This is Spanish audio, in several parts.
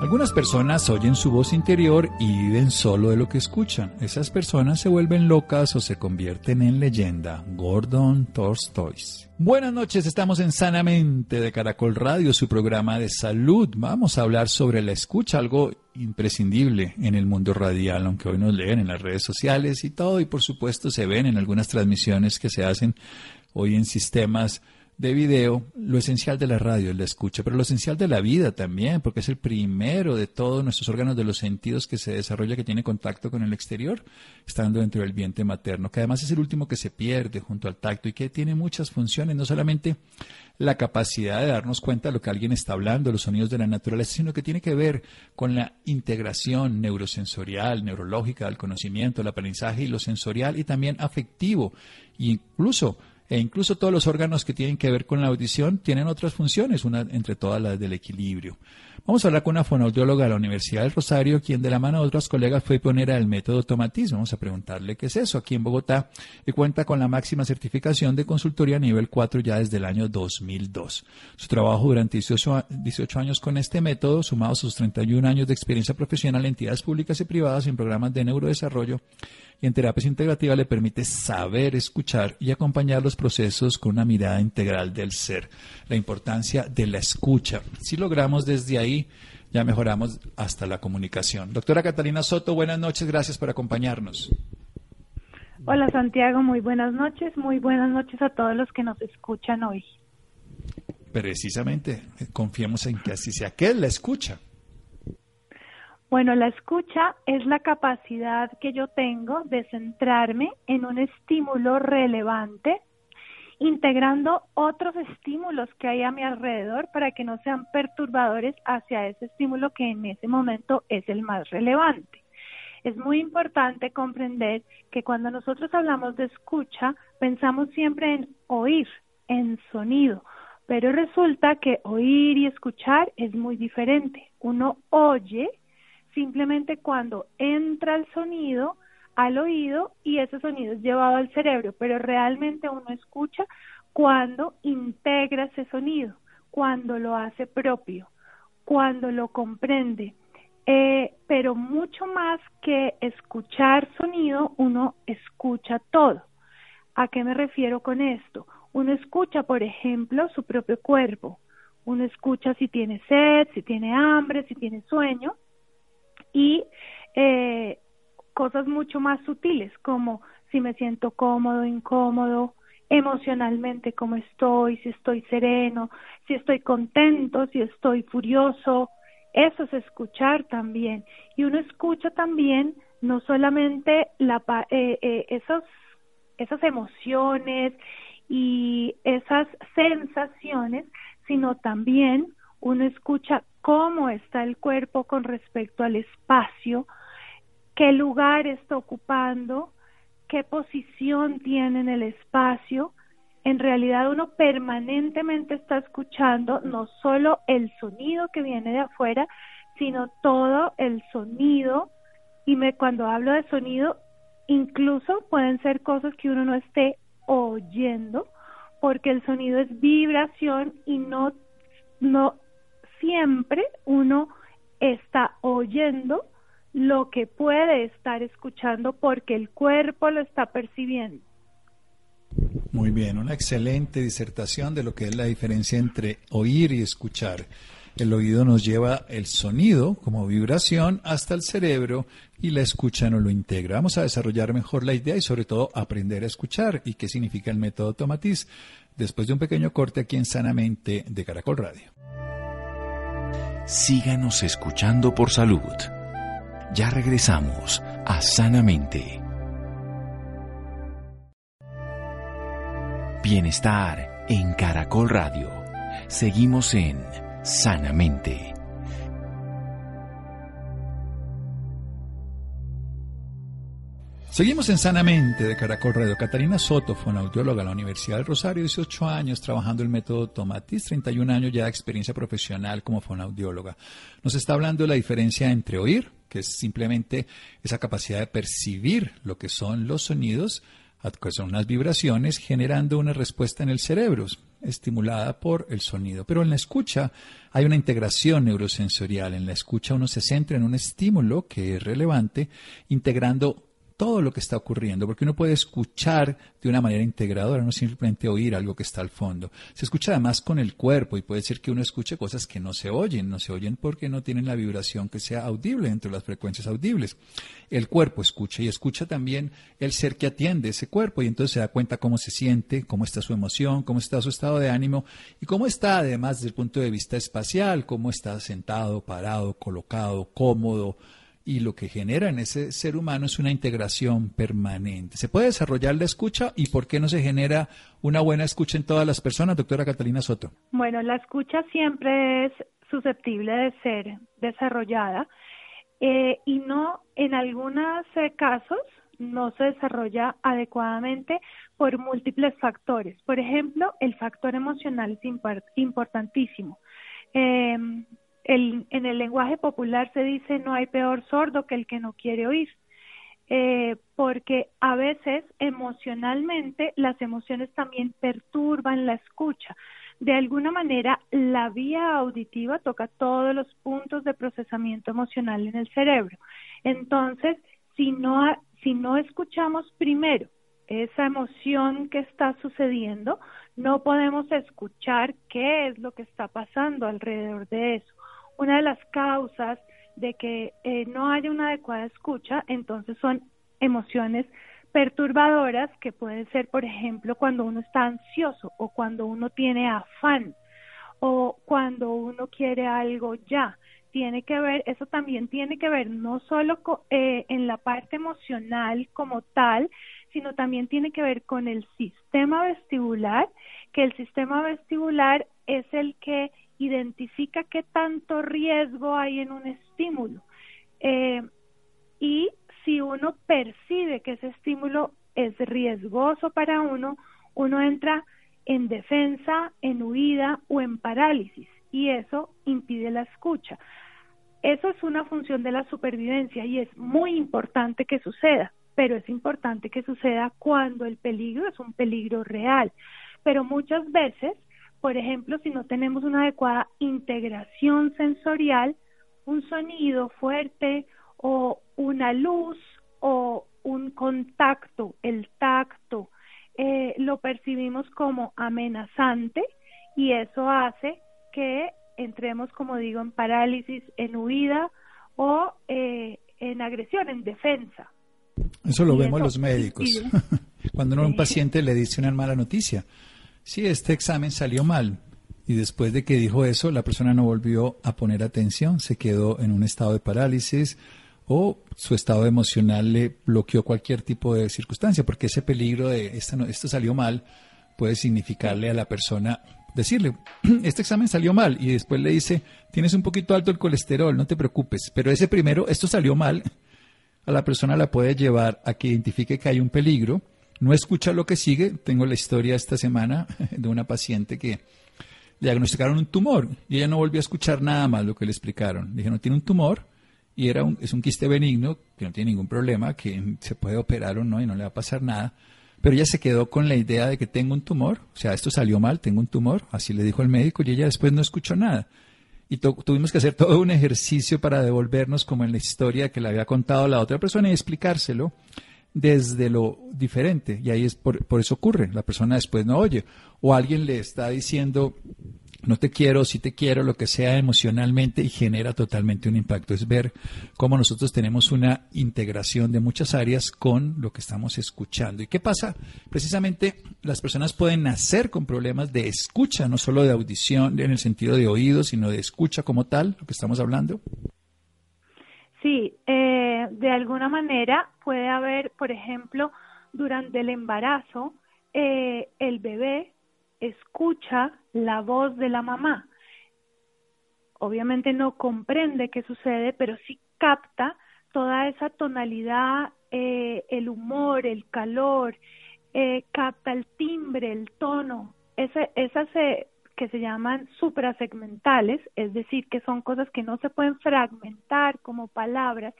Algunas personas oyen su voz interior y viven solo de lo que escuchan. Esas personas se vuelven locas o se convierten en leyenda. Gordon Torstois. Buenas noches, estamos en Sanamente de Caracol Radio, su programa de salud. Vamos a hablar sobre la escucha, algo imprescindible en el mundo radial, aunque hoy nos leen en las redes sociales y todo, y por supuesto se ven en algunas transmisiones que se hacen hoy en sistemas de video, lo esencial de la radio es la escucha, pero lo esencial de la vida también, porque es el primero de todos nuestros órganos de los sentidos que se desarrolla, que tiene contacto con el exterior, estando dentro del vientre materno, que además es el último que se pierde junto al tacto y que tiene muchas funciones, no solamente la capacidad de darnos cuenta de lo que alguien está hablando, los sonidos de la naturaleza, sino que tiene que ver con la integración neurosensorial, neurológica del conocimiento, el aprendizaje y lo sensorial y también afectivo, incluso e incluso todos los órganos que tienen que ver con la audición tienen otras funciones, una entre todas las del equilibrio. Vamos a hablar con una fonoaudióloga de la Universidad del Rosario, quien de la mano de otros colegas fue pionera del método tomatismo. Vamos a preguntarle qué es eso aquí en Bogotá y cuenta con la máxima certificación de consultoría nivel 4 ya desde el año 2002. Su trabajo durante 18, 18 años con este método, sumado a sus 31 años de experiencia profesional en entidades públicas y privadas en programas de neurodesarrollo, y en terapias integrativas le permite saber escuchar y acompañar los procesos con una mirada integral del ser. La importancia de la escucha. Si logramos desde ahí, ya mejoramos hasta la comunicación. Doctora Catalina Soto, buenas noches, gracias por acompañarnos. Hola Santiago, muy buenas noches, muy buenas noches a todos los que nos escuchan hoy. Precisamente, confiemos en que así sea, que la escucha. Bueno, la escucha es la capacidad que yo tengo de centrarme en un estímulo relevante, integrando otros estímulos que hay a mi alrededor para que no sean perturbadores hacia ese estímulo que en ese momento es el más relevante. Es muy importante comprender que cuando nosotros hablamos de escucha, pensamos siempre en oír, en sonido, pero resulta que oír y escuchar es muy diferente. Uno oye, simplemente cuando entra el sonido al oído y ese sonido es llevado al cerebro, pero realmente uno escucha cuando integra ese sonido, cuando lo hace propio, cuando lo comprende. Eh, pero mucho más que escuchar sonido, uno escucha todo. ¿A qué me refiero con esto? Uno escucha, por ejemplo, su propio cuerpo. Uno escucha si tiene sed, si tiene hambre, si tiene sueño y eh, cosas mucho más sutiles como si me siento cómodo, incómodo, emocionalmente cómo estoy, si estoy sereno, si estoy contento, si estoy furioso. Eso es escuchar también. Y uno escucha también no solamente la, eh, eh, esos, esas emociones y esas sensaciones, sino también uno escucha cómo está el cuerpo con respecto al espacio, qué lugar está ocupando, qué posición tiene en el espacio. En realidad uno permanentemente está escuchando no solo el sonido que viene de afuera, sino todo el sonido. Y me, cuando hablo de sonido, incluso pueden ser cosas que uno no esté oyendo, porque el sonido es vibración y no, no siempre uno está oyendo lo que puede estar escuchando porque el cuerpo lo está percibiendo. Muy bien, una excelente disertación de lo que es la diferencia entre oír y escuchar. El oído nos lleva el sonido como vibración hasta el cerebro y la escucha nos lo integra. Vamos a desarrollar mejor la idea y sobre todo aprender a escuchar y qué significa el método Tomatis después de un pequeño corte aquí en Sanamente de Caracol Radio síganos escuchando por salud. Ya regresamos a Sanamente. Bienestar en Caracol Radio. Seguimos en Sanamente. Seguimos en Sanamente de Caracol Radio. Catalina Soto, fonoaudióloga de la Universidad del Rosario, 18 años trabajando el método Tomatis, 31 años ya de experiencia profesional como fonoaudióloga. Nos está hablando de la diferencia entre oír, que es simplemente esa capacidad de percibir lo que son los sonidos, que son unas vibraciones, generando una respuesta en el cerebro, estimulada por el sonido. Pero en la escucha hay una integración neurosensorial. En la escucha uno se centra en un estímulo que es relevante, integrando todo lo que está ocurriendo, porque uno puede escuchar de una manera integradora, no simplemente oír algo que está al fondo. Se escucha además con el cuerpo y puede ser que uno escuche cosas que no se oyen, no se oyen porque no tienen la vibración que sea audible dentro de las frecuencias audibles. El cuerpo escucha y escucha también el ser que atiende ese cuerpo y entonces se da cuenta cómo se siente, cómo está su emoción, cómo está su estado de ánimo y cómo está además desde el punto de vista espacial, cómo está sentado, parado, colocado, cómodo, y lo que genera en ese ser humano es una integración permanente. ¿Se puede desarrollar la escucha y por qué no se genera una buena escucha en todas las personas, doctora Catalina Soto? Bueno, la escucha siempre es susceptible de ser desarrollada eh, y no, en algunos eh, casos, no se desarrolla adecuadamente por múltiples factores. Por ejemplo, el factor emocional es importantísimo. Eh, en el lenguaje popular se dice no hay peor sordo que el que no quiere oír, eh, porque a veces emocionalmente las emociones también perturban la escucha. De alguna manera, la vía auditiva toca todos los puntos de procesamiento emocional en el cerebro. Entonces, si no, si no escuchamos primero esa emoción que está sucediendo, no podemos escuchar qué es lo que está pasando alrededor de eso una de las causas de que eh, no haya una adecuada escucha, entonces son emociones perturbadoras que pueden ser, por ejemplo, cuando uno está ansioso o cuando uno tiene afán o cuando uno quiere algo ya. Tiene que ver, eso también tiene que ver no solo eh, en la parte emocional como tal, sino también tiene que ver con el sistema vestibular, que el sistema vestibular es el que identifica qué tanto riesgo hay en un estímulo. Eh, y si uno percibe que ese estímulo es riesgoso para uno, uno entra en defensa, en huida o en parálisis y eso impide la escucha. Eso es una función de la supervivencia y es muy importante que suceda, pero es importante que suceda cuando el peligro es un peligro real. Pero muchas veces por ejemplo, si no tenemos una adecuada integración sensorial, un sonido fuerte o una luz o un contacto, el tacto, eh, lo percibimos como amenazante y eso hace que entremos, como digo, en parálisis, en huida o eh, en agresión, en defensa. Eso lo vemos los médicos. Cuando a un paciente le dice una mala noticia, sí, este examen salió mal. Y después de que dijo eso, la persona no volvió a poner atención, se quedó en un estado de parálisis o su estado emocional le bloqueó cualquier tipo de circunstancia, porque ese peligro de esto, esto salió mal puede significarle a la persona decirle, este examen salió mal y después le dice, tienes un poquito alto el colesterol, no te preocupes, pero ese primero, esto salió mal, a la persona la puede llevar a que identifique que hay un peligro no escucha lo que sigue. Tengo la historia esta semana de una paciente que diagnosticaron un tumor y ella no volvió a escuchar nada más lo que le explicaron. Le dijeron, tiene un tumor y era un, es un quiste benigno que no tiene ningún problema, que se puede operar o no y no le va a pasar nada. Pero ella se quedó con la idea de que tengo un tumor, o sea, esto salió mal, tengo un tumor, así le dijo el médico y ella después no escuchó nada. Y tuvimos que hacer todo un ejercicio para devolvernos como en la historia que le había contado la otra persona y explicárselo desde lo diferente. Y ahí es por, por, eso ocurre. La persona después no oye. O alguien le está diciendo, no te quiero, si te quiero, lo que sea emocionalmente y genera totalmente un impacto. Es ver cómo nosotros tenemos una integración de muchas áreas con lo que estamos escuchando. ¿Y qué pasa? Precisamente las personas pueden nacer con problemas de escucha, no solo de audición en el sentido de oído, sino de escucha como tal, lo que estamos hablando. Sí, eh, de alguna manera puede haber, por ejemplo, durante el embarazo, eh, el bebé escucha la voz de la mamá. Obviamente no comprende qué sucede, pero sí capta toda esa tonalidad eh, el humor, el calor, eh, capta el timbre, el tono. Ese, esas que se llaman suprasegmentales, es decir, que son cosas que no se pueden fragmentar como palabras,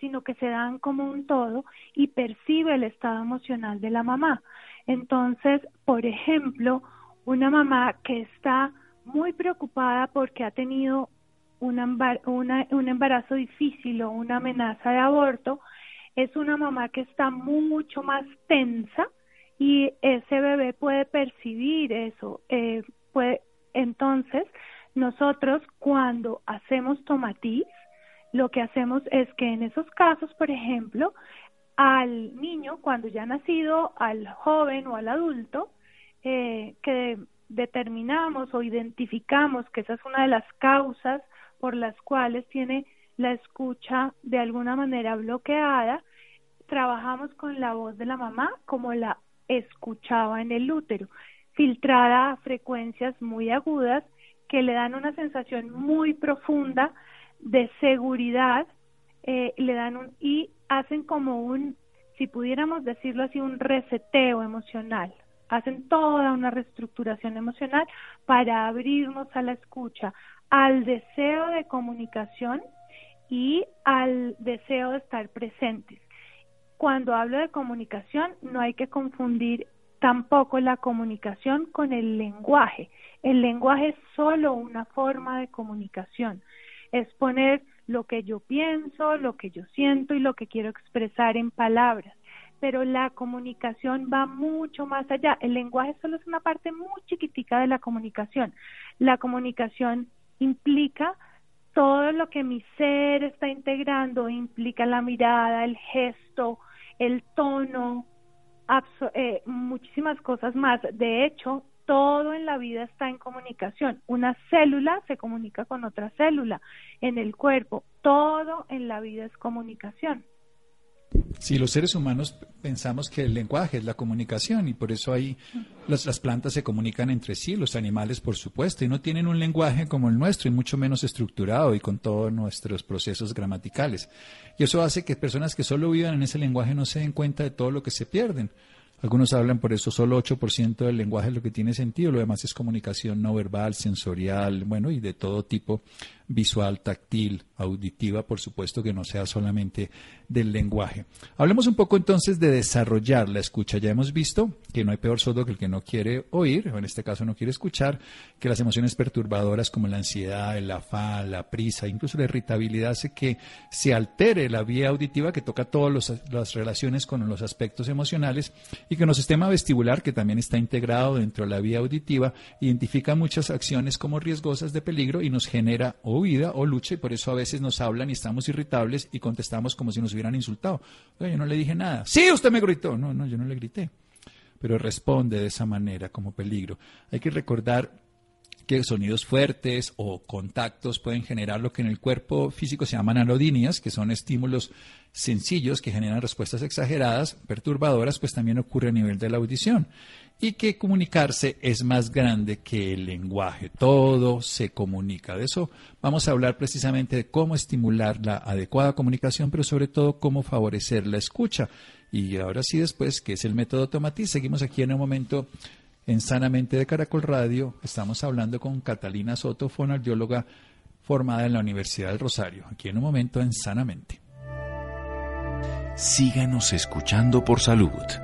sino que se dan como un todo y percibe el estado emocional de la mamá. Entonces, por ejemplo, una mamá que está muy preocupada porque ha tenido un embarazo difícil o una amenaza de aborto, es una mamá que está mucho más tensa y ese bebé puede percibir eso. Eh, puede, entonces, nosotros cuando hacemos tomatiz, lo que hacemos es que en esos casos, por ejemplo, al niño, cuando ya ha nacido, al joven o al adulto, eh, que determinamos o identificamos que esa es una de las causas por las cuales tiene la escucha de alguna manera bloqueada, trabajamos con la voz de la mamá como la escuchaba en el útero, filtrada a frecuencias muy agudas que le dan una sensación muy profunda de seguridad, eh, le dan un, y hacen como un, si pudiéramos decirlo así, un reseteo emocional hacen toda una reestructuración emocional para abrirnos a la escucha, al deseo de comunicación y al deseo de estar presentes. Cuando hablo de comunicación, no hay que confundir tampoco la comunicación con el lenguaje. El lenguaje es solo una forma de comunicación. Es poner lo que yo pienso, lo que yo siento y lo que quiero expresar en palabras pero la comunicación va mucho más allá. El lenguaje solo es una parte muy chiquitica de la comunicación. La comunicación implica todo lo que mi ser está integrando, implica la mirada, el gesto, el tono, eh, muchísimas cosas más. De hecho, todo en la vida está en comunicación. Una célula se comunica con otra célula en el cuerpo. Todo en la vida es comunicación. Sí, los seres humanos pensamos que el lenguaje es la comunicación y por eso ahí las, las, plantas se comunican entre sí, los animales por supuesto, y no tienen un lenguaje como el nuestro y mucho menos estructurado y con todos nuestros procesos gramaticales. Y eso hace que personas que solo vivan en ese lenguaje no se den cuenta de todo lo que se pierden. Algunos hablan por eso solo 8% del lenguaje es lo que tiene sentido, lo demás es comunicación no verbal, sensorial, bueno, y de todo tipo, visual, táctil, auditiva, por supuesto que no sea solamente del lenguaje. Hablemos un poco entonces de desarrollar la escucha. Ya hemos visto que no hay peor sordo que el que no quiere oír, o en este caso no quiere escuchar, que las emociones perturbadoras como la ansiedad, el afán, la prisa, incluso la irritabilidad hace que se altere la vía auditiva que toca todas las relaciones con los aspectos emocionales y que nuestro sistema vestibular, que también está integrado dentro de la vía auditiva, identifica muchas acciones como riesgosas de peligro y nos genera o huida o lucha y por eso a veces nos hablan y estamos irritables y contestamos como si nos hubieran insultado. yo no le dije nada. Sí, usted me gritó. No, no, yo no le grité. Pero responde de esa manera como peligro. Hay que recordar que sonidos fuertes o contactos pueden generar lo que en el cuerpo físico se llaman alodinias, que son estímulos sencillos que generan respuestas exageradas, perturbadoras, pues también ocurre a nivel de la audición. Y que comunicarse es más grande que el lenguaje, todo se comunica. De eso vamos a hablar precisamente de cómo estimular la adecuada comunicación, pero sobre todo cómo favorecer la escucha. Y ahora sí, después, ¿qué es el método Tomatiz? Seguimos aquí en un momento en Sanamente de Caracol Radio. Estamos hablando con Catalina Soto, fonaudióloga formada en la Universidad del Rosario. Aquí en un momento en Sanamente. Síganos escuchando por salud.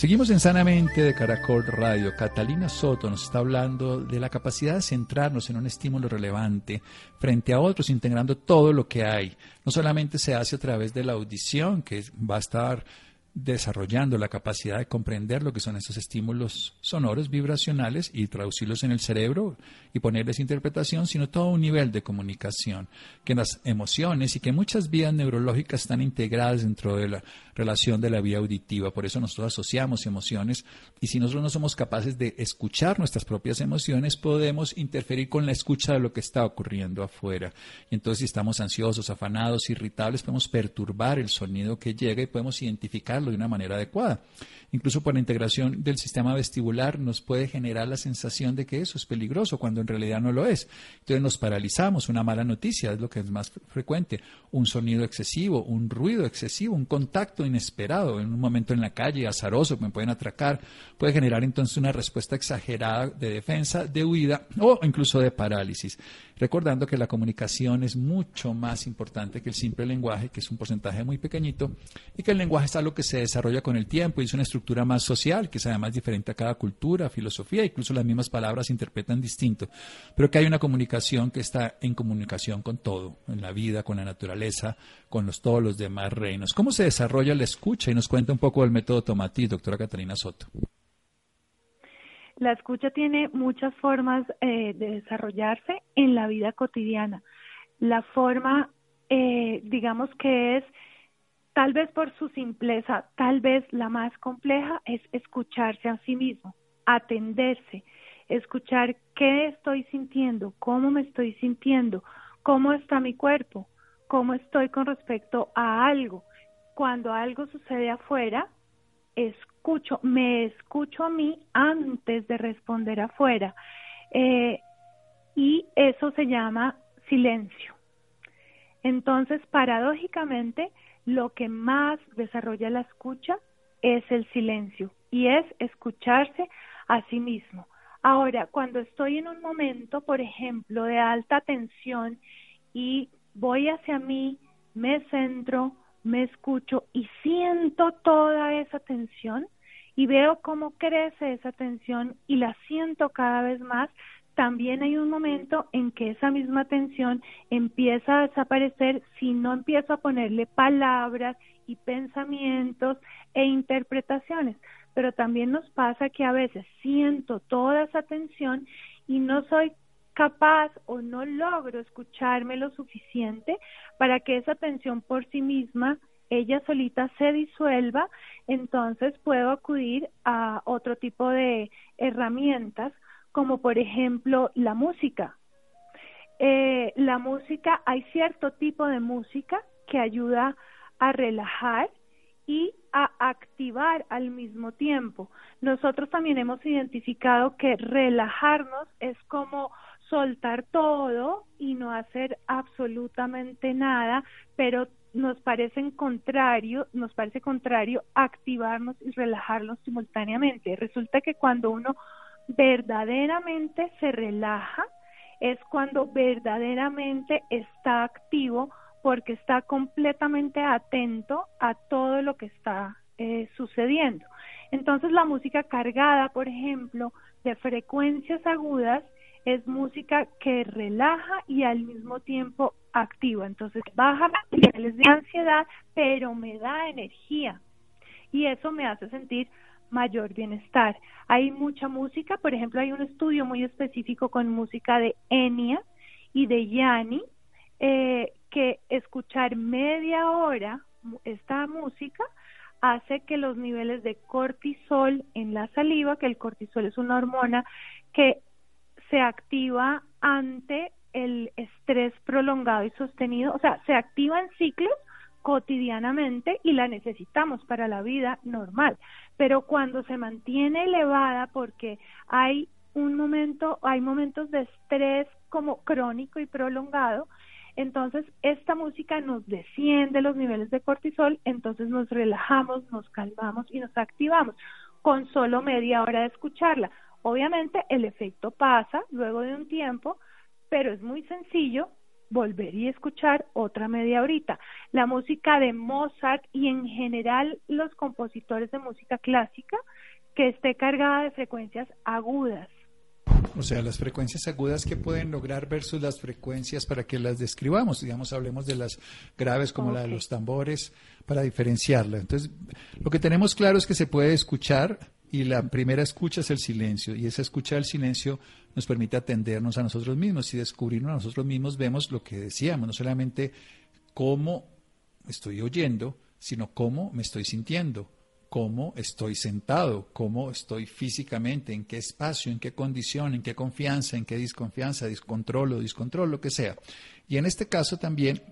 Seguimos en Sanamente de Caracol Radio. Catalina Soto nos está hablando de la capacidad de centrarnos en un estímulo relevante frente a otros, integrando todo lo que hay. No solamente se hace a través de la audición, que va a estar desarrollando la capacidad de comprender lo que son esos estímulos sonoros, vibracionales y traducirlos en el cerebro y ponerles interpretación, sino todo un nivel de comunicación, que las emociones y que muchas vías neurológicas están integradas dentro de la relación de la vía auditiva. Por eso nosotros asociamos emociones y si nosotros no somos capaces de escuchar nuestras propias emociones, podemos interferir con la escucha de lo que está ocurriendo afuera. Y entonces si estamos ansiosos, afanados, irritables, podemos perturbar el sonido que llega y podemos identificarlo de una manera adecuada. Incluso por la integración del sistema vestibular nos puede generar la sensación de que eso es peligroso cuando en realidad no lo es. Entonces nos paralizamos, una mala noticia es lo que es más frecuente, un sonido excesivo, un ruido excesivo, un contacto inesperado en un momento en la calle, azaroso, que me pueden atracar, puede generar entonces una respuesta exagerada de defensa, de huida o incluso de parálisis recordando que la comunicación es mucho más importante que el simple lenguaje, que es un porcentaje muy pequeñito, y que el lenguaje es algo que se desarrolla con el tiempo y es una estructura más social, que es además diferente a cada cultura, filosofía, incluso las mismas palabras se interpretan distinto, pero que hay una comunicación que está en comunicación con todo, en la vida, con la naturaleza, con los, todos los demás reinos. ¿Cómo se desarrolla la escucha? Y nos cuenta un poco del método Tomatí, doctora Catalina Soto. La escucha tiene muchas formas eh, de desarrollarse en la vida cotidiana. La forma, eh, digamos que es, tal vez por su simpleza, tal vez la más compleja, es escucharse a sí mismo, atenderse, escuchar qué estoy sintiendo, cómo me estoy sintiendo, cómo está mi cuerpo, cómo estoy con respecto a algo. Cuando algo sucede afuera, escucho, me escucho a mí antes de responder afuera. Eh, y eso se llama silencio. Entonces, paradójicamente, lo que más desarrolla la escucha es el silencio y es escucharse a sí mismo. Ahora, cuando estoy en un momento, por ejemplo, de alta tensión y voy hacia mí, me centro, me escucho y siento toda esa tensión y veo cómo crece esa tensión y la siento cada vez más, también hay un momento en que esa misma tensión empieza a desaparecer si no empiezo a ponerle palabras y pensamientos e interpretaciones. Pero también nos pasa que a veces siento toda esa tensión y no soy capaz o no logro escucharme lo suficiente para que esa tensión por sí misma ella solita se disuelva, entonces puedo acudir a otro tipo de herramientas, como por ejemplo la música. Eh, la música, hay cierto tipo de música que ayuda a relajar y a activar al mismo tiempo. Nosotros también hemos identificado que relajarnos es como soltar todo y no hacer absolutamente nada, pero nos parece contrario, nos parece contrario activarnos y relajarnos simultáneamente. Resulta que cuando uno verdaderamente se relaja es cuando verdaderamente está activo porque está completamente atento a todo lo que está eh, sucediendo. Entonces la música cargada, por ejemplo, de frecuencias agudas, es música que relaja y al mismo tiempo activa. Entonces baja mis niveles de ansiedad, pero me da energía y eso me hace sentir mayor bienestar. Hay mucha música, por ejemplo, hay un estudio muy específico con música de Enya y de Yanni, eh, que escuchar media hora esta música hace que los niveles de cortisol en la saliva, que el cortisol es una hormona que se activa ante el estrés prolongado y sostenido, o sea, se activa en ciclos cotidianamente y la necesitamos para la vida normal, pero cuando se mantiene elevada porque hay un momento, hay momentos de estrés como crónico y prolongado, entonces esta música nos desciende los niveles de cortisol, entonces nos relajamos, nos calmamos y nos activamos con solo media hora de escucharla. Obviamente el efecto pasa luego de un tiempo, pero es muy sencillo volver y escuchar otra media horita. La música de Mozart y en general los compositores de música clásica que esté cargada de frecuencias agudas. O sea, las frecuencias agudas que pueden lograr versus las frecuencias para que las describamos. Digamos, hablemos de las graves como la de los tambores para diferenciarla. Entonces, lo que tenemos claro es que se puede escuchar y la primera escucha es el silencio y esa escucha del silencio nos permite atendernos a nosotros mismos y descubrirnos a nosotros mismos vemos lo que decíamos, no solamente cómo estoy oyendo, sino cómo me estoy sintiendo cómo estoy sentado, cómo estoy físicamente, en qué espacio, en qué condición, en qué confianza, en qué desconfianza, o descontrol, lo que sea. Y en este caso también,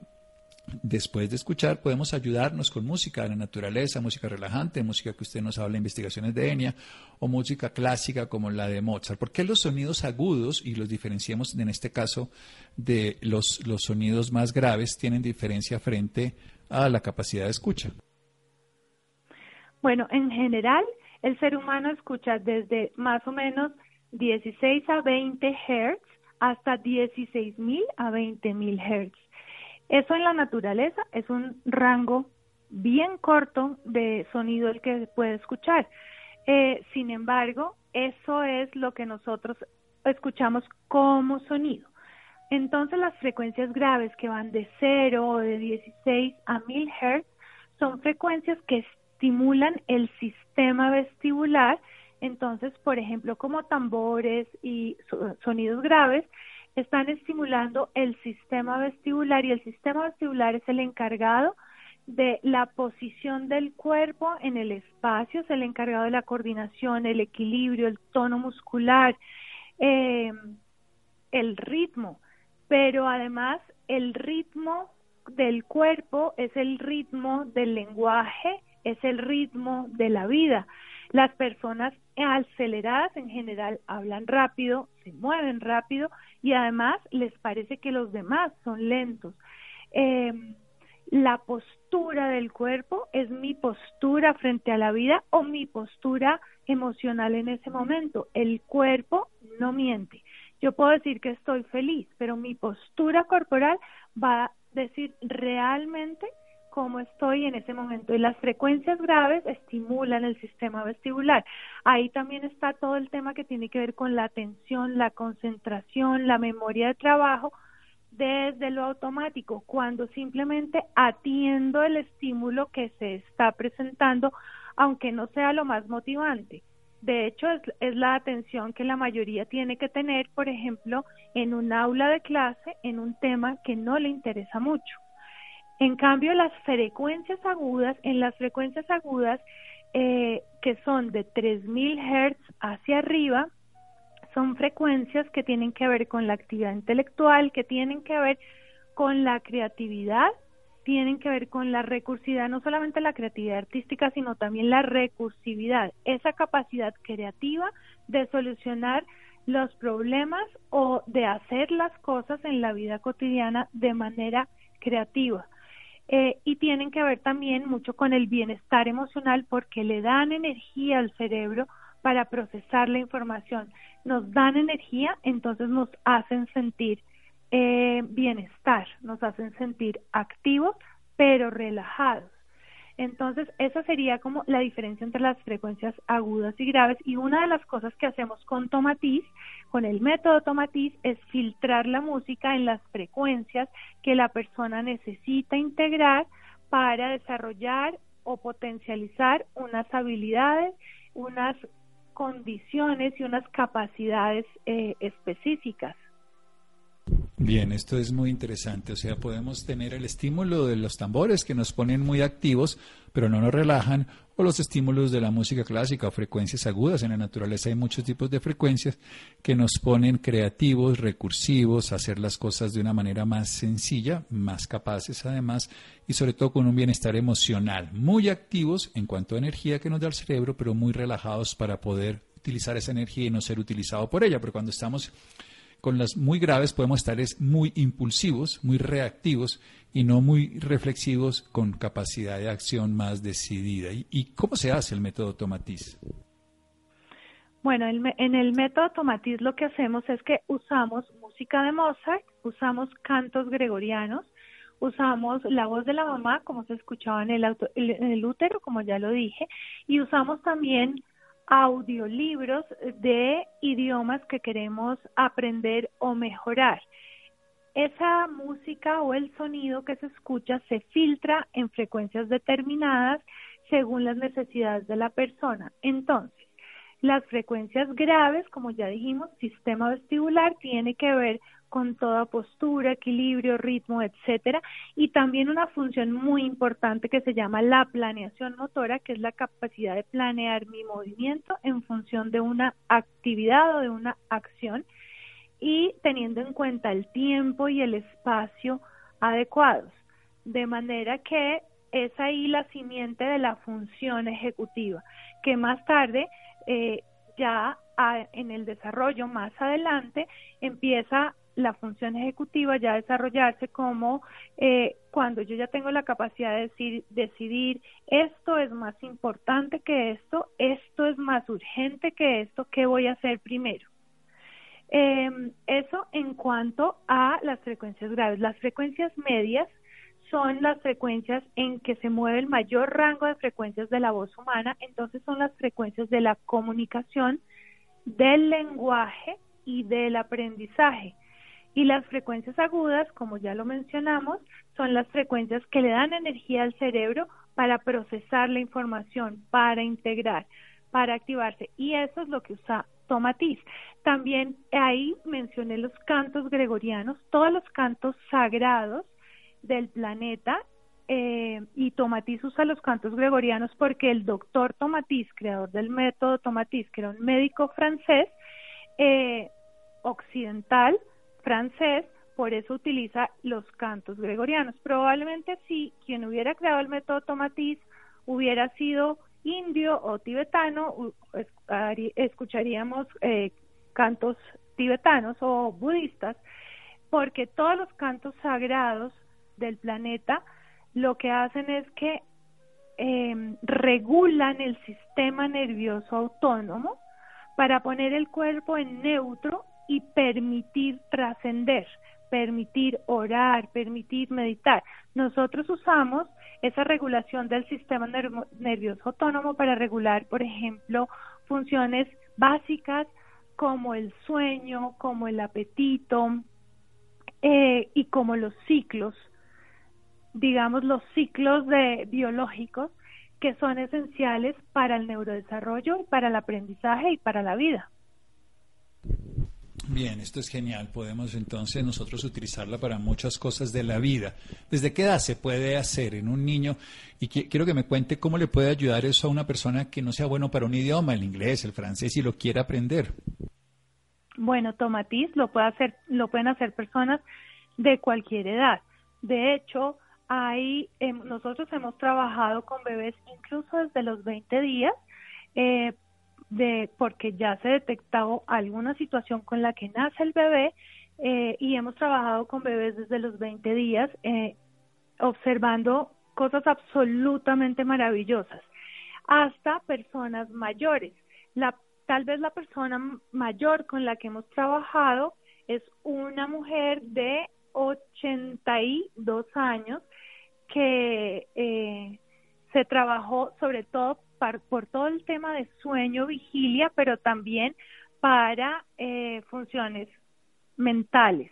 después de escuchar, podemos ayudarnos con música de la naturaleza, música relajante, música que usted nos habla de investigaciones de Enya, o música clásica como la de Mozart. ¿Por qué los sonidos agudos, y los diferenciamos en este caso de los, los sonidos más graves, tienen diferencia frente a la capacidad de escucha? Bueno, en general, el ser humano escucha desde más o menos 16 a 20 Hz hasta 16.000 a 20.000 Hz. Eso en la naturaleza es un rango bien corto de sonido el que puede escuchar. Eh, sin embargo, eso es lo que nosotros escuchamos como sonido. Entonces las frecuencias graves que van de 0 o de 16 a 1000 Hz son frecuencias que estimulan el sistema vestibular. Entonces, por ejemplo, como tambores y sonidos graves, están estimulando el sistema vestibular y el sistema vestibular es el encargado de la posición del cuerpo en el espacio, es el encargado de la coordinación, el equilibrio, el tono muscular, eh, el ritmo, pero además el ritmo del cuerpo es el ritmo del lenguaje es el ritmo de la vida. Las personas aceleradas en general hablan rápido, se mueven rápido y además les parece que los demás son lentos. Eh, la postura del cuerpo es mi postura frente a la vida o mi postura emocional en ese momento. El cuerpo no miente. Yo puedo decir que estoy feliz, pero mi postura corporal va a decir realmente cómo estoy en ese momento. Y las frecuencias graves estimulan el sistema vestibular. Ahí también está todo el tema que tiene que ver con la atención, la concentración, la memoria de trabajo desde lo automático, cuando simplemente atiendo el estímulo que se está presentando, aunque no sea lo más motivante. De hecho, es, la atención que la mayoría tiene que tener, por ejemplo, en un aula de clase, en un tema que no le interesa mucho. En cambio, las frecuencias agudas, en las frecuencias agudas eh, que son de 3000 Hz hacia arriba, son frecuencias que tienen que ver con la actividad intelectual, que tienen que ver con la creatividad, tienen que ver con la recursividad, no solamente la creatividad artística, sino también la recursividad, esa capacidad creativa de solucionar los problemas o de hacer las cosas en la vida cotidiana de manera creativa. Eh, y tienen que ver también mucho con el bienestar emocional porque le dan energía al cerebro para procesar la información. Nos dan energía, entonces nos hacen sentir eh, bienestar, nos hacen sentir activos, pero relajados. Entonces, esa sería como la diferencia entre las frecuencias agudas y graves. Y una de las cosas que hacemos con Tomatiz, con el método Tomatiz, es filtrar la música en las frecuencias que la persona necesita integrar para desarrollar o potencializar unas habilidades, unas condiciones y unas capacidades eh, específicas. Bien, esto es muy interesante. O sea, podemos tener el estímulo de los tambores que nos ponen muy activos, pero no nos relajan, o los estímulos de la música clásica o frecuencias agudas. En la naturaleza hay muchos tipos de frecuencias que nos ponen creativos, recursivos, hacer las cosas de una manera más sencilla, más capaces además, y sobre todo con un bienestar emocional. Muy activos en cuanto a energía que nos da el cerebro, pero muy relajados para poder utilizar esa energía y no ser utilizado por ella. Pero cuando estamos con las muy graves podemos estar es muy impulsivos, muy reactivos y no muy reflexivos con capacidad de acción más decidida. ¿Y, cómo se hace el método Tomatiz? Bueno, en el método Tomatiz lo que hacemos es que usamos música de Mozart, usamos cantos gregorianos, usamos la voz de la mamá, como se escuchaba en el, en el útero, como ya lo dije, y usamos también audiolibros de idiomas que queremos aprender o mejorar. Esa música o el sonido que se escucha se filtra en frecuencias determinadas según las necesidades de la persona. Entonces, las frecuencias graves, como ya dijimos, sistema vestibular tiene que ver con toda postura, equilibrio, ritmo, etcétera, y también una función muy importante que se llama la planeación motora, que es la capacidad de planear mi movimiento en función de una actividad o de una acción y teniendo en cuenta el tiempo y el espacio adecuados, de manera que es ahí la simiente de la función ejecutiva, que más tarde eh, ya en el desarrollo más adelante empieza la función ejecutiva ya desarrollarse como eh, cuando yo ya tengo la capacidad de decir, decidir esto es más importante que esto, esto es más urgente que esto, ¿qué voy a hacer primero? Eh, eso en cuanto a las frecuencias graves. Las frecuencias medias son las frecuencias en que se mueve el mayor rango de frecuencias de la voz humana, entonces son las frecuencias de la comunicación, del lenguaje y del aprendizaje. Y las frecuencias agudas, como ya lo mencionamos, son las frecuencias que le dan energía al cerebro para procesar la información, para integrar, para activarse. Y eso es lo que usa Tomatiz. También ahí mencioné los cantos gregorianos, todos los cantos sagrados del planeta eh, y Tomatiz usa los cantos gregorianos porque el doctor Tomatiz, creador del método Tomatiz, que era un médico francés, eh, occidental, francés, por eso utiliza los cantos gregorianos. Probablemente si quien hubiera creado el método Tomatiz hubiera sido indio o tibetano, escucharíamos eh, cantos tibetanos o budistas, porque todos los cantos sagrados del planeta lo que hacen es que em, regulan el sistema nervioso autónomo para poner el cuerpo en neutro y permitir trascender, permitir orar, permitir meditar. Nosotros usamos esa regulación del sistema nervioso autónomo para regular, por ejemplo, funciones básicas como el sueño, como el apetito eh, y como los ciclos, digamos los ciclos de biológicos que son esenciales para el neurodesarrollo, para el aprendizaje y para la vida. Bien, esto es genial. Podemos entonces nosotros utilizarla para muchas cosas de la vida. ¿Desde qué edad se puede hacer en un niño? Y quiero que me cuente cómo le puede ayudar eso a una persona que no sea bueno para un idioma, el inglés, el francés, y lo quiera aprender. Bueno, Tomatiz lo puede hacer, lo pueden hacer personas de cualquier edad. De hecho, hay, em, nosotros hemos trabajado con bebés incluso desde los 20 días eh, de porque ya se detectado alguna situación con la que nace el bebé eh, y hemos trabajado con bebés desde los 20 días eh, observando cosas absolutamente maravillosas hasta personas mayores. La, tal vez la persona mayor con la que hemos trabajado es una mujer de 82 años que eh, se trabajó sobre todo por todo el tema de sueño, vigilia, pero también para eh, funciones mentales,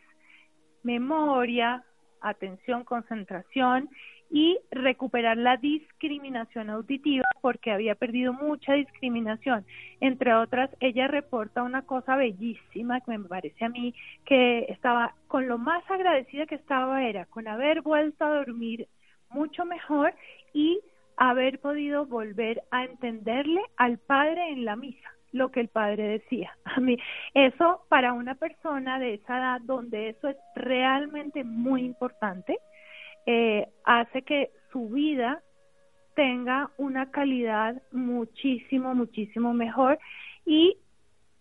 memoria, atención, concentración y recuperar la discriminación auditiva porque había perdido mucha discriminación. Entre otras, ella reporta una cosa bellísima que me parece a mí que estaba con lo más agradecida que estaba era con haber vuelto a dormir mucho mejor y haber podido volver a entenderle al padre en la misa lo que el padre decía. A mí, eso para una persona de esa edad donde eso es realmente muy importante, eh, hace que su vida tenga una calidad muchísimo, muchísimo mejor y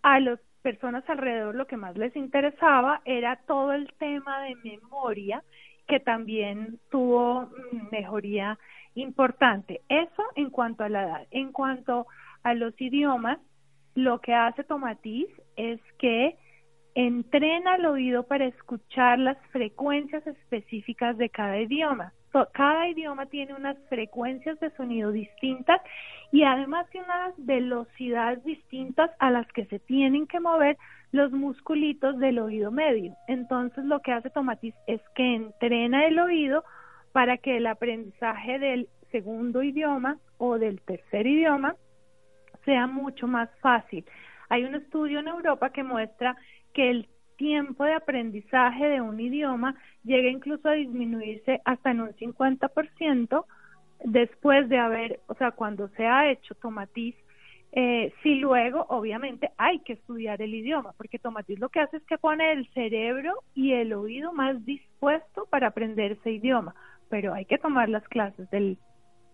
a las personas alrededor lo que más les interesaba era todo el tema de memoria que también tuvo mejoría importante. Eso en cuanto a la edad. En cuanto a los idiomas, lo que hace Tomatiz es que entrena el oído para escuchar las frecuencias específicas de cada idioma. cada idioma tiene unas frecuencias de sonido distintas y además tiene unas velocidades distintas a las que se tienen que mover los musculitos del oído medio. Entonces lo que hace Tomatis es que entrena el oído para que el aprendizaje del segundo idioma o del tercer idioma sea mucho más fácil. Hay un estudio en Europa que muestra que el tiempo de aprendizaje de un idioma llega incluso a disminuirse hasta en un 50% después de haber, o sea, cuando se ha hecho tomatiz, eh, si luego, obviamente, hay que estudiar el idioma, porque tomatiz lo que hace es que pone el cerebro y el oído más dispuesto para aprender ese idioma, pero hay que tomar las clases del,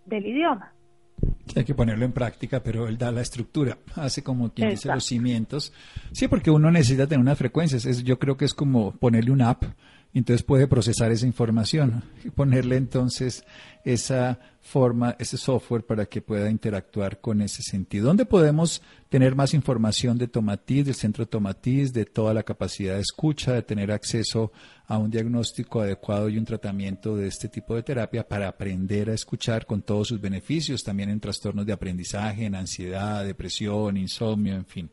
del idioma. Hay que ponerlo en práctica, pero él da la estructura, hace como quien dice los cimientos. Sí, porque uno necesita tener unas frecuencias. Es, yo creo que es como ponerle una app entonces puede procesar esa información y ponerle entonces esa forma, ese software para que pueda interactuar con ese sentido. ¿Dónde podemos tener más información de Tomatiz, del centro Tomatiz, de toda la capacidad de escucha, de tener acceso a un diagnóstico adecuado y un tratamiento de este tipo de terapia para aprender a escuchar con todos sus beneficios, también en trastornos de aprendizaje, en ansiedad, depresión, insomnio, en fin?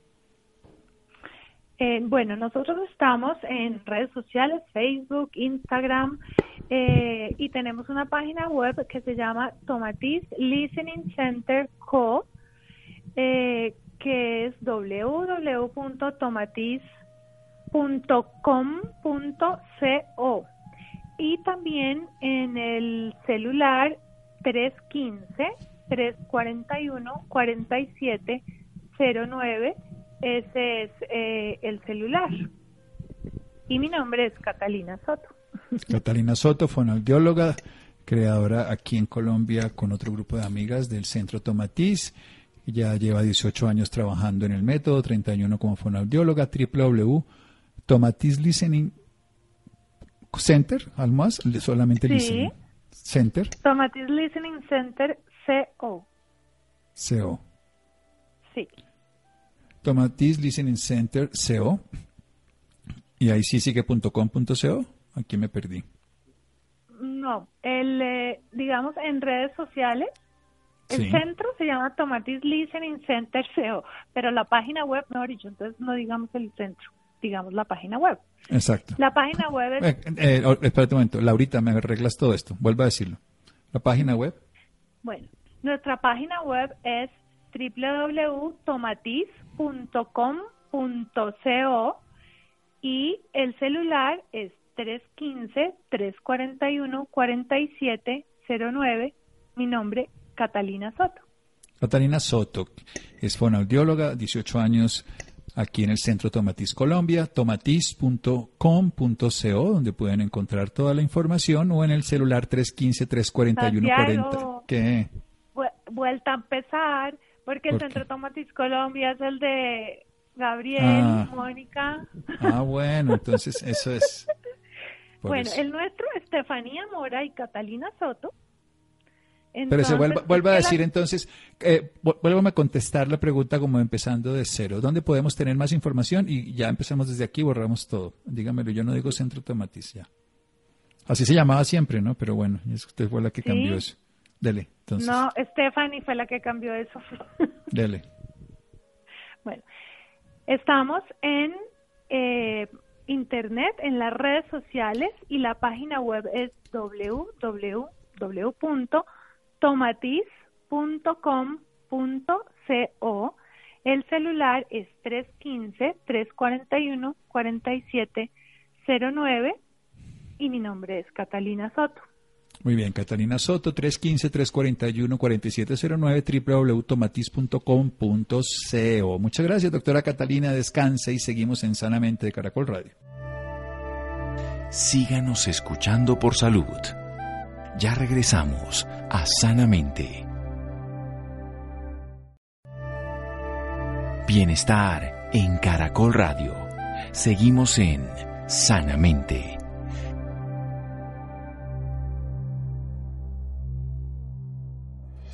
Eh, bueno, nosotros estamos en redes sociales, Facebook, Instagram, eh, y tenemos una página web que se llama Tomatis Listening Center Co, eh, que es www.tomatis.com.co y también en el celular 315 341 4709 ese es eh, el celular. Y mi nombre es Catalina Soto. Catalina Soto, fonoaudióloga, creadora aquí en Colombia con otro grupo de amigas del Centro Tomatiz. Ya lleva 18 años trabajando en el método, 31 como fonoaudióloga, www.tomatis Listening Center, al más, solamente Listening Center. Tomatis Listening Center, CO. CO. Sí. Tomatis Listening Center CO. Y ahí sí sigue.com.co. Aquí me perdí. No, el, eh, digamos, en redes sociales, el centro se llama Tomatis Listening Center CO, pero la página web, mejor dicho, entonces no digamos el centro, digamos la página web. Exacto. La página web es... Eh, eh, espérate un momento, Laurita, me arreglas todo esto, vuelva a decirlo. La página web. Bueno, nuestra página web es www.tomatis.com.co y el celular es 315-341-4709. Mi nombre, Catalina Soto. Catalina Soto es fonoaudióloga, 18 años aquí en el Centro Tomatiz Colombia, tomatis.com.co, donde pueden encontrar toda la información, o en el celular 315-341-40. ¿Qué? Vuelta a empezar porque el Centro Tomatis Colombia es el de Gabriel, ah. Mónica. Ah, bueno, entonces eso es. Bueno, el nuestro, Estefanía Mora y Catalina Soto. Pero se vuelva, a decir entonces, eh, vuélvame a contestar la pregunta como empezando de cero. ¿Dónde podemos tener más información? Y ya empezamos desde aquí, borramos todo. Dígamelo, yo no digo Centro Tomatis ya. Así se llamaba siempre, ¿no? Pero bueno, usted fue la que cambió eso. Dele, entonces. No, Stephanie fue la que cambió eso. Dele. Bueno, estamos en eh, internet, en las redes sociales y la página web es www.tomatis.com.co. El celular es 315-341-4709 y mi nombre es Catalina Soto. Muy bien, Catalina Soto, 315-341-4709, www.tomatis.com.co. Muchas gracias, doctora Catalina. Descanse y seguimos en Sanamente de Caracol Radio. Síganos escuchando por salud. Ya regresamos a Sanamente. Bienestar en Caracol Radio. Seguimos en Sanamente.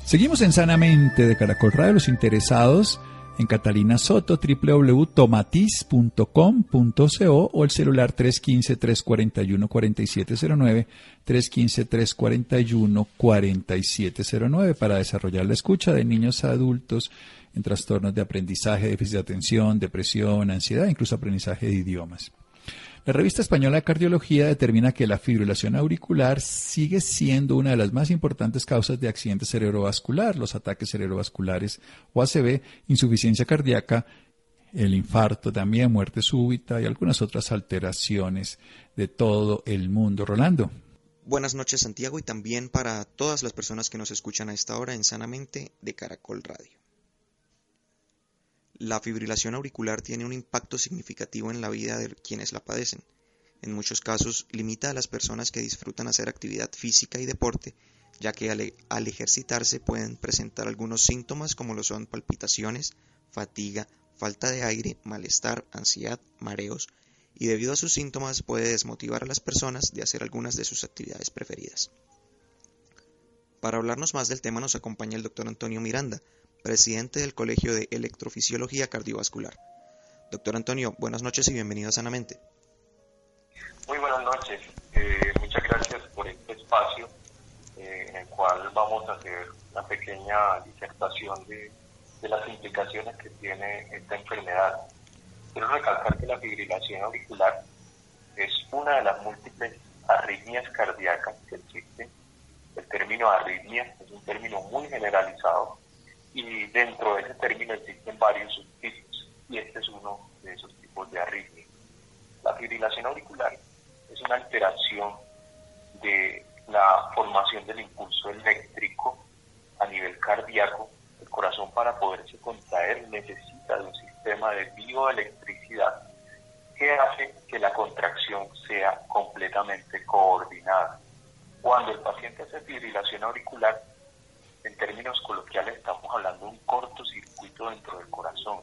Seguimos en Sanamente de Caracol Radio. Los interesados En Catalina Soto, www.tomatis.com.co o el celular 315-341-4709, 315-341-4709 para desarrollar la escucha de niños a adultos en trastornos de aprendizaje, déficit de atención, depresión, ansiedad, incluso aprendizaje de idiomas. La revista española de cardiología determina que la fibrilación auricular sigue siendo una de las más importantes causas de accidente cerebrovascular, los ataques cerebrovasculares o ACV, insuficiencia cardíaca, el infarto también, muerte súbita y algunas otras alteraciones de todo el mundo. Rolando. Buenas noches Santiago y también para todas las personas que nos escuchan a esta hora en Sanamente de Caracol Radio. La fibrilación auricular tiene un impacto significativo en la vida de quienes la padecen. En muchos casos limita a las personas que disfrutan hacer actividad física y deporte, ya que al, ejercitarse pueden presentar algunos síntomas como lo son palpitaciones, fatiga, falta de aire, malestar, ansiedad, mareos, y debido a sus síntomas puede desmotivar a las personas de hacer algunas de sus actividades preferidas. Para hablarnos más del tema nos acompaña el doctor Antonio Miranda, presidente del Colegio de Electrofisiología Cardiovascular. Doctor Antonio, buenas noches y bienvenido Sanamente. Muy buenas noches. Eh, muchas gracias por este espacio eh, en el cual vamos a hacer una pequeña disertación de, de las implicaciones que tiene esta enfermedad. Quiero recalcar que la fibrilación auricular es una de las múltiples arritmias cardíacas que existen. El término arritmia es un término muy generalizado y dentro de ese término existen varios subtipos y este es uno de esos tipos de arritmia. La fibrilación auricular es una alteración de la formación del impulso eléctrico a nivel cardíaco. El corazón para poderse contraer necesita de un sistema de bioelectricidad que hace que la contracción sea completamente coordinada. Cuando el paciente hace fibrilación auricular, en términos coloquiales estamos hablando de un cortocircuito dentro del corazón,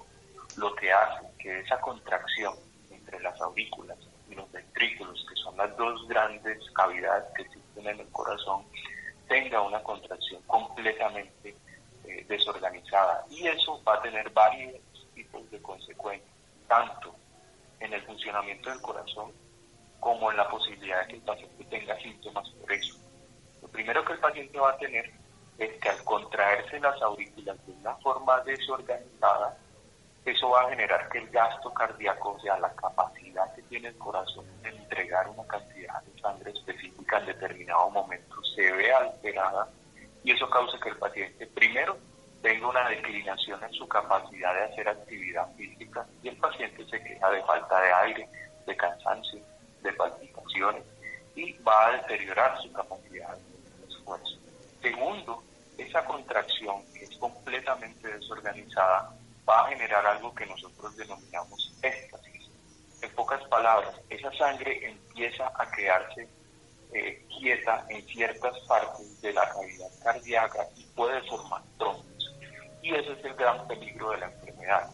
lo que hace que esa contracción entre las aurículas y los ventrículos, que son las dos grandes cavidades que existen en el corazón, tenga una contracción completamente eh, desorganizada. Y eso va a tener varios tipos de consecuencias, tanto en el funcionamiento del corazón como en la posibilidad de que el paciente tenga síntomas por eso. Lo primero que el paciente va a tener es que al contraerse las aurículas de una forma desorganizada, eso va a generar que el gasto cardíaco, o sea, la capacidad que tiene el corazón de entregar una cantidad de sangre específica en determinado momento, se vea alterada y eso causa que el paciente primero tenga una declinación en su capacidad de hacer actividad física y el paciente se queja de falta de aire, de cansancio, de palpitaciones y va a deteriorar su capacidad de esfuerzo. Segundo, esa contracción que es completamente desorganizada va a generar algo que nosotros denominamos éxtasis. En pocas palabras, esa sangre empieza a quedarse eh, quieta en ciertas partes de la cavidad cardíaca y puede formar trombos. Y ese es el gran peligro de la enfermedad,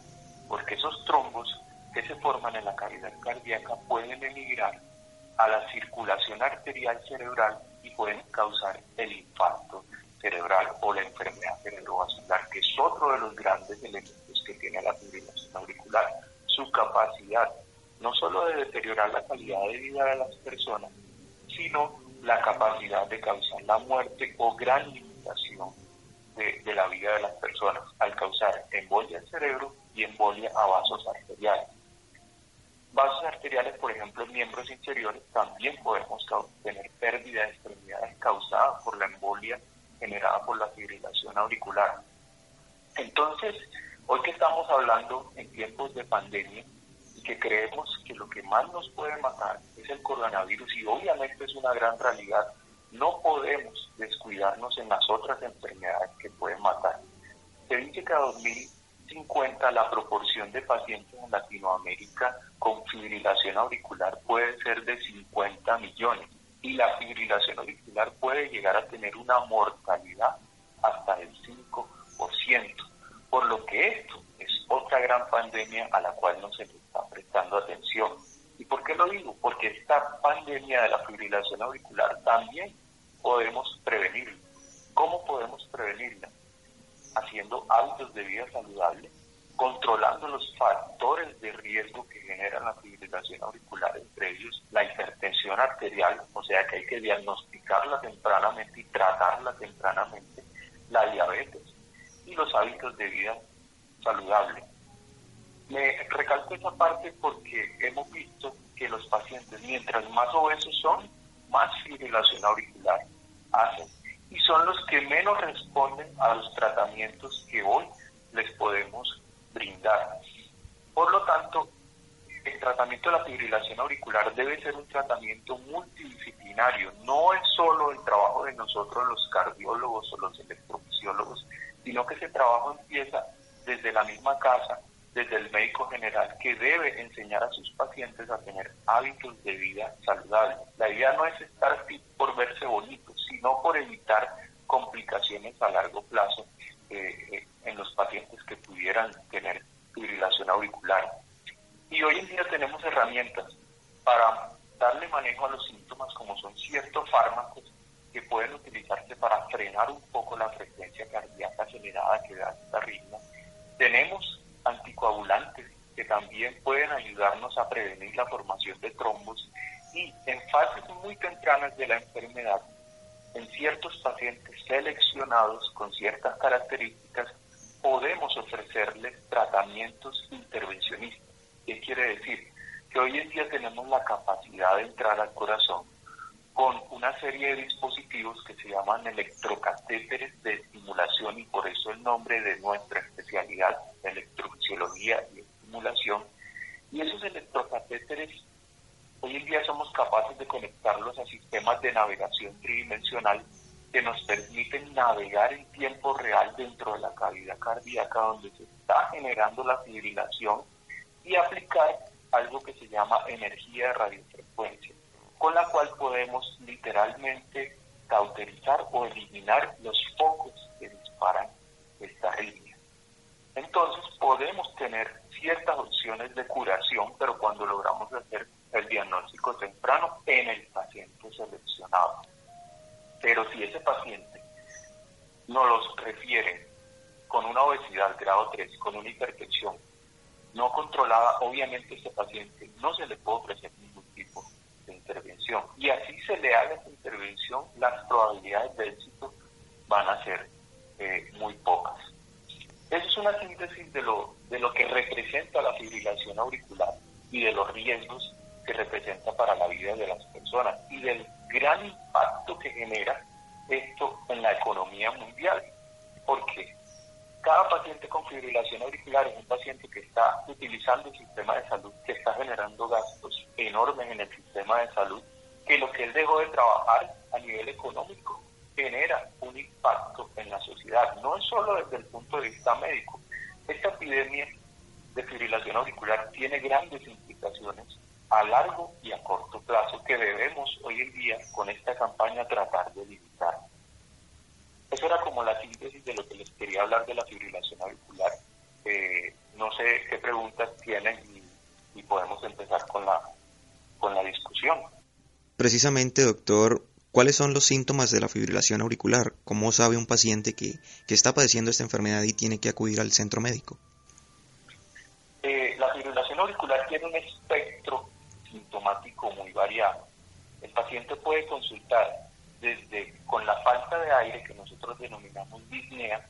porque esos trombos que se forman en la cavidad cardíaca pueden emigrar a la circulación arterial cerebral y pueden causar el infarto cerebral o la enfermedad cerebrovascular, que es otro de los grandes elementos que tiene la fibrilación auricular, su capacidad no solo de deteriorar la calidad de vida de las personas, sino la capacidad de causar la muerte o gran limitación de, de la vida de las personas al causar embolia al cerebro y embolia a vasos arteriales vasos arteriales, por ejemplo, en miembros inferiores, también podemos tener pérdida de extremidades causada por la embolia generada por la fibrilación auricular. Entonces, hoy que estamos hablando en tiempos de pandemia y que creemos que lo que más nos puede matar es el coronavirus y obviamente es una gran realidad, no podemos descuidarnos en las otras enfermedades que pueden matar. Se dice que a 2050 la proporción de pacientes en Latinoamérica con fibrilación auricular puede ser de 50 millones y la fibrilación auricular puede llegar a tener una mortalidad hasta del 5%, por lo que esto es otra gran pandemia a la cual no se le está prestando atención. ¿Y por qué lo digo? Porque esta pandemia de la fibrilación auricular también podemos prevenirla. ¿Cómo podemos prevenirla? Haciendo hábitos de vida saludables, controlando los factores de riesgo que generan la fibrilación auricular, entre ellos la hipertensión arterial, o sea que hay que diagnosticarla tempranamente y tratarla tempranamente, la diabetes y los hábitos de vida saludable. Me recalco esa parte porque hemos visto que los pacientes, mientras más obesos son, más fibrilación auricular hacen y son los que menos responden a los tratamientos que hoy les podemos brindar. Por lo tanto, el tratamiento de la fibrilación auricular debe ser un tratamiento multidisciplinario. No es solo el trabajo de nosotros los cardiólogos o los electrofisiólogos, sino que ese trabajo empieza desde la misma casa, desde el médico general, que debe enseñar a sus pacientes a tener hábitos de vida saludables. La idea no es estar por verse bonito, sino por evitar complicaciones a largo plazo eh, eh, en los pacientes que pudieran tener fibrilación auricular. Y hoy en día tenemos herramientas para darle manejo a los síntomas como son ciertos fármacos que pueden utilizarse para frenar un poco la frecuencia cardíaca acelerada que da esta ritmo. Tenemos anticoagulantes que también pueden ayudarnos a prevenir la formación de trombos y en fases muy tempranas de la enfermedad, en ciertos pacientes seleccionados con ciertas características, podemos ofrecerles tratamientos intervencionistas. ¿Qué quiere decir? Que hoy en día tenemos la capacidad de entrar al corazón con una serie de dispositivos que se llaman electrocatéteres de estimulación y por eso el nombre de nuestra especialidad, electrofisiología y estimulación. Y esos electrocatéteres, hoy en día somos capaces de conectarlos a sistemas de navegación tridimensional que nos permiten navegar en tiempo real dentro de la cavidad cardíaca donde se está generando la fibrilación y aplicar algo que se llama energía de radiofrecuencia con la cual podemos literalmente cauterizar o eliminar los focos que disparan esta arritmia. Entonces podemos tener ciertas opciones de curación, pero cuando logramos hacer el diagnóstico temprano en el paciente seleccionado. Pero si ese paciente nos los refiere con una obesidad grado 3, con una hipertensión no controlada, obviamente ese paciente no se le puede ofrecer ningún tipo intervención. Y así se le haga esa intervención, las probabilidades de éxito van a ser eh, muy pocas. Eso es una síntesis de lo, de lo que representa la fibrilación auricular y de los riesgos que representa para la vida de las personas y del gran impacto que genera esto en la economía mundial. Porque cada paciente con fibrilación auricular es un paciente que está utilizando el sistema de salud, que está generando gastos enormes en el sistema de salud, que lo que él dejó de trabajar a nivel económico genera un impacto en la sociedad, no es solo desde el punto de vista médico. Esta epidemia de fibrilación auricular tiene grandes implicaciones a largo y a corto plazo que debemos hoy en día con esta campaña tratar de limitar. Eso era como la síntesis de lo que les quería hablar de la fibrilación auricular. Eh, no sé qué preguntas tienen y, podemos empezar con la, con la discusión. Precisamente, doctor, ¿cuáles son los síntomas de la fibrilación auricular? ¿Cómo sabe un paciente que, que está padeciendo esta enfermedad y tiene que acudir al centro médico? Eh, la fibrilación auricular tiene un sintomático muy variado. El paciente puede consultar desde con la falta de aire que nosotros denominamos disnea,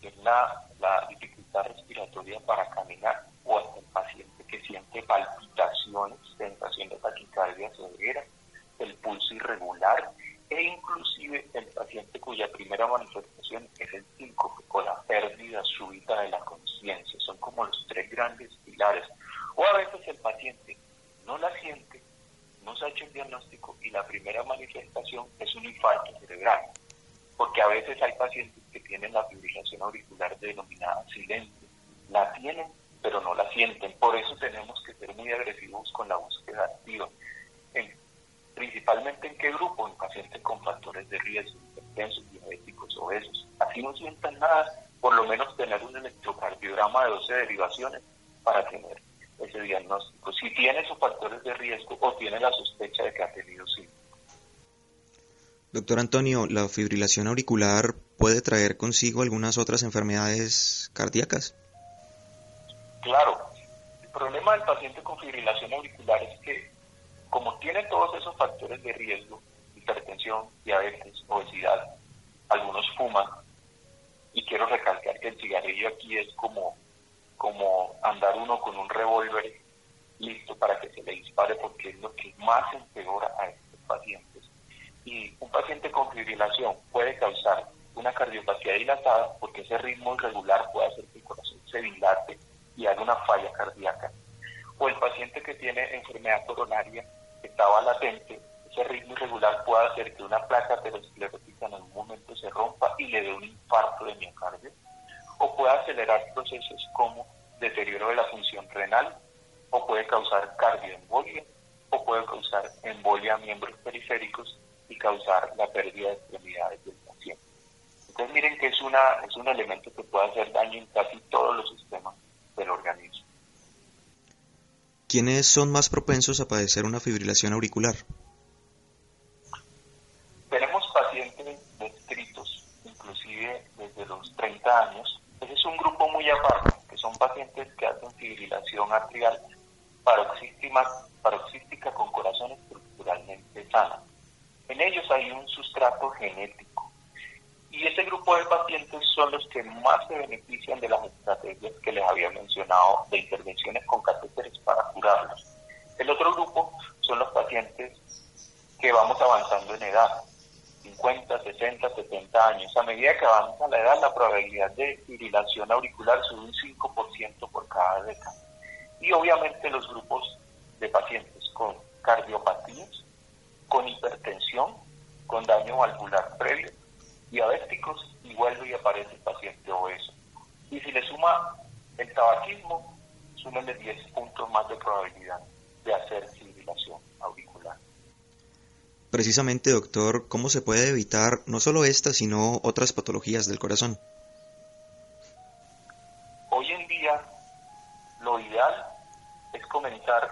que es la, dificultad respiratoria para caminar, o hasta el paciente que siente palpitaciones, sensación de taquicardia severa, el pulso irregular, e inclusive el paciente cuya primera manifestación es el síncope o la pérdida súbita de la conciencia. Son como los tres grandes pilares. O a veces el paciente no la siente, no se ha hecho el diagnóstico y la primera manifestación es un infarto cerebral, porque a veces hay pacientes que tienen la fibrilación auricular denominada silente, la tienen pero no la sienten, por eso tenemos que ser muy agresivos con la búsqueda activa. principalmente en qué grupo, en pacientes con factores de riesgo, hipertensos, diabéticos, obesos. Así no sientan nada, por lo menos tener un electrocardiograma de 12 derivaciones para tener ese diagnóstico, si tiene esos factores de riesgo o tiene la sospecha de que ha tenido sí. Doctor Antonio, ¿la fibrilación auricular puede traer consigo algunas otras enfermedades cardíacas? Claro, el problema del paciente con fibrilación auricular es que como tiene todos esos factores de riesgo, hipertensión, diabetes, obesidad, algunos fuman, y quiero recalcar que el cigarrillo aquí es como, como andar uno con un revólver listo para que se le dispare porque es lo que más empeora a estos pacientes. Y un paciente con fibrilación puede causar una cardiopatía dilatada porque ese ritmo irregular puede hacer que el corazón se dilate y haga una falla cardíaca. O el paciente que tiene enfermedad coronaria que estaba latente, ese ritmo irregular puede hacer que una placa aterosclerótica en algún momento se rompa y le dé un infarto de miocardio. O puede acelerar procesos como deterioro de la función renal, o puede causar cardioembolia, o puede causar embolia a miembros periféricos y causar la pérdida de extremidades del paciente. Entonces miren que es, una, es un elemento que puede hacer daño en casi todos los sistemas del organismo. ¿Quiénes son más propensos a padecer una fibrilación auricular? Tenemos pacientes descritos, inclusive desde los 30 años. Un grupo muy aparte, que son pacientes que hacen fibrilación atrial paroxística con corazón estructuralmente sana. En ellos hay un sustrato genético y ese grupo de pacientes son los que más se benefician de las estrategias que les había mencionado de intervenciones con catéteres para curarlos. El otro grupo son los pacientes que vamos avanzando en edad, 50, 60, 70 años. A medida que avanza la edad, la probabilidad de fibrilación auricular sube un 5% por cada década. Y obviamente los grupos de pacientes con cardiopatías, con hipertensión, con daño valvular previo, diabéticos y vuelve y aparece el paciente obeso. Y si le suma el tabaquismo, súmenle 10 puntos más de probabilidad de hacer fibrilación. Precisamente, doctor, ¿cómo se puede evitar no solo esta, sino otras patologías del corazón? Hoy en día, lo ideal es comenzar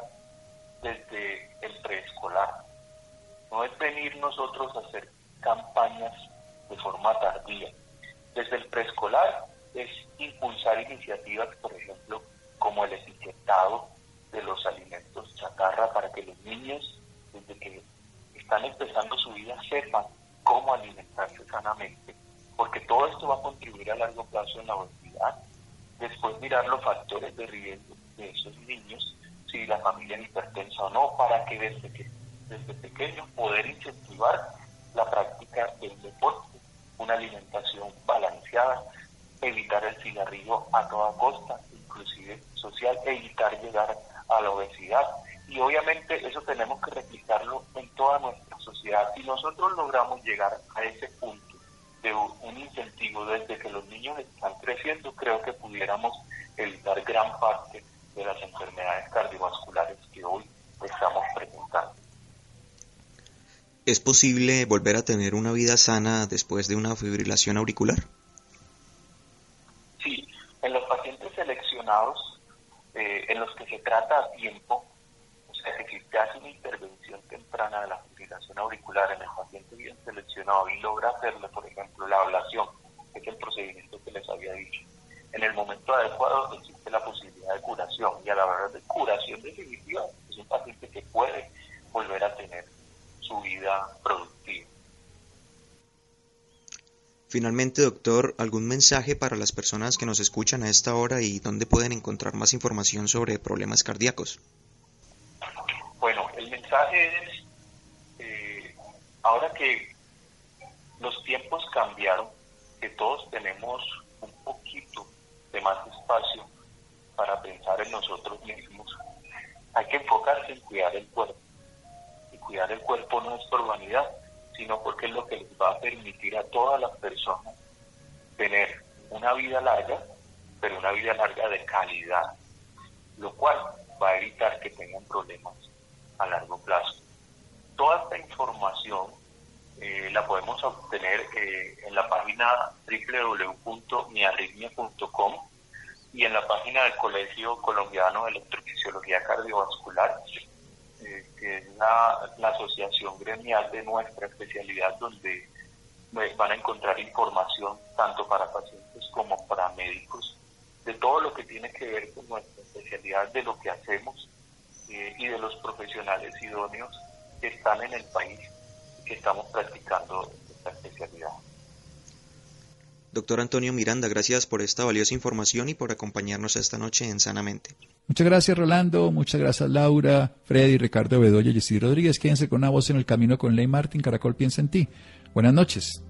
desde el preescolar. No es venir nosotros a hacer campañas de forma tardía. Desde el preescolar es impulsar iniciativas, por ejemplo, como el etiquetado de los alimentos chatarra para que los niños, desde que están empezando su vida, sepan cómo alimentarse sanamente, porque todo esto va a contribuir a largo plazo en la obesidad. Después mirar los factores de riesgo de esos niños, si la familia es hipertensa o no, para que desde, que, desde pequeños poder incentivar la práctica del deporte, una alimentación balanceada, evitar el cigarrillo a toda costa, inclusive social, evitar llegar a la obesidad. Y obviamente eso tenemos que replicarlo en toda nuestra sociedad. Si nosotros logramos llegar a ese punto de un incentivo desde que los niños están creciendo, creo que pudiéramos evitar gran parte de las enfermedades cardiovasculares que hoy estamos presentando. ¿Es posible volver a tener una vida sana después de una fibrilación auricular? Sí, en los pacientes seleccionados, eh, en los que se trata a tiempo, se hace una intervención temprana de la fibrilación auricular en el paciente bien seleccionado y logra hacerle, por ejemplo, la ablación, que es el procedimiento que les había dicho, en el momento adecuado existe la posibilidad de curación y a la verdad de curación definitiva es un paciente que puede volver a tener su vida productiva. Finalmente, doctor, ¿algún mensaje para las personas que nos escuchan a esta hora y dónde pueden encontrar más información sobre problemas cardíacos? Bueno, el mensaje es, eh, ahora que los tiempos cambiaron, que todos tenemos un poquito de más espacio para pensar en nosotros mismos, hay que enfocarse en cuidar el cuerpo. Y cuidar el cuerpo no es por vanidad, sino porque es lo que les va a permitir a todas las personas tener una vida larga, pero una vida larga de calidad, lo cual va a evitar que tengan problemas a largo plazo. Toda esta información eh, la podemos obtener eh, en la página www.miarritmia.com y en la página del Colegio Colombiano de Electrofisiología Cardiovascular, eh, que es la, la, asociación gremial de nuestra especialidad, donde van a encontrar información tanto para pacientes como para médicos de todo lo que tiene que ver con nuestras calidad de lo que hacemos eh, y de los profesionales idóneos que están en el país que estamos practicando esta especialidad. Doctor Antonio Miranda, gracias por esta valiosa información y por acompañarnos esta noche en Sanamente. Muchas gracias Rolando, muchas gracias Laura, Freddy, Ricardo Bedoya y Jessy Rodríguez. Quédense con una voz en el camino con Ley Martin, Caracol piensa en ti. Buenas noches.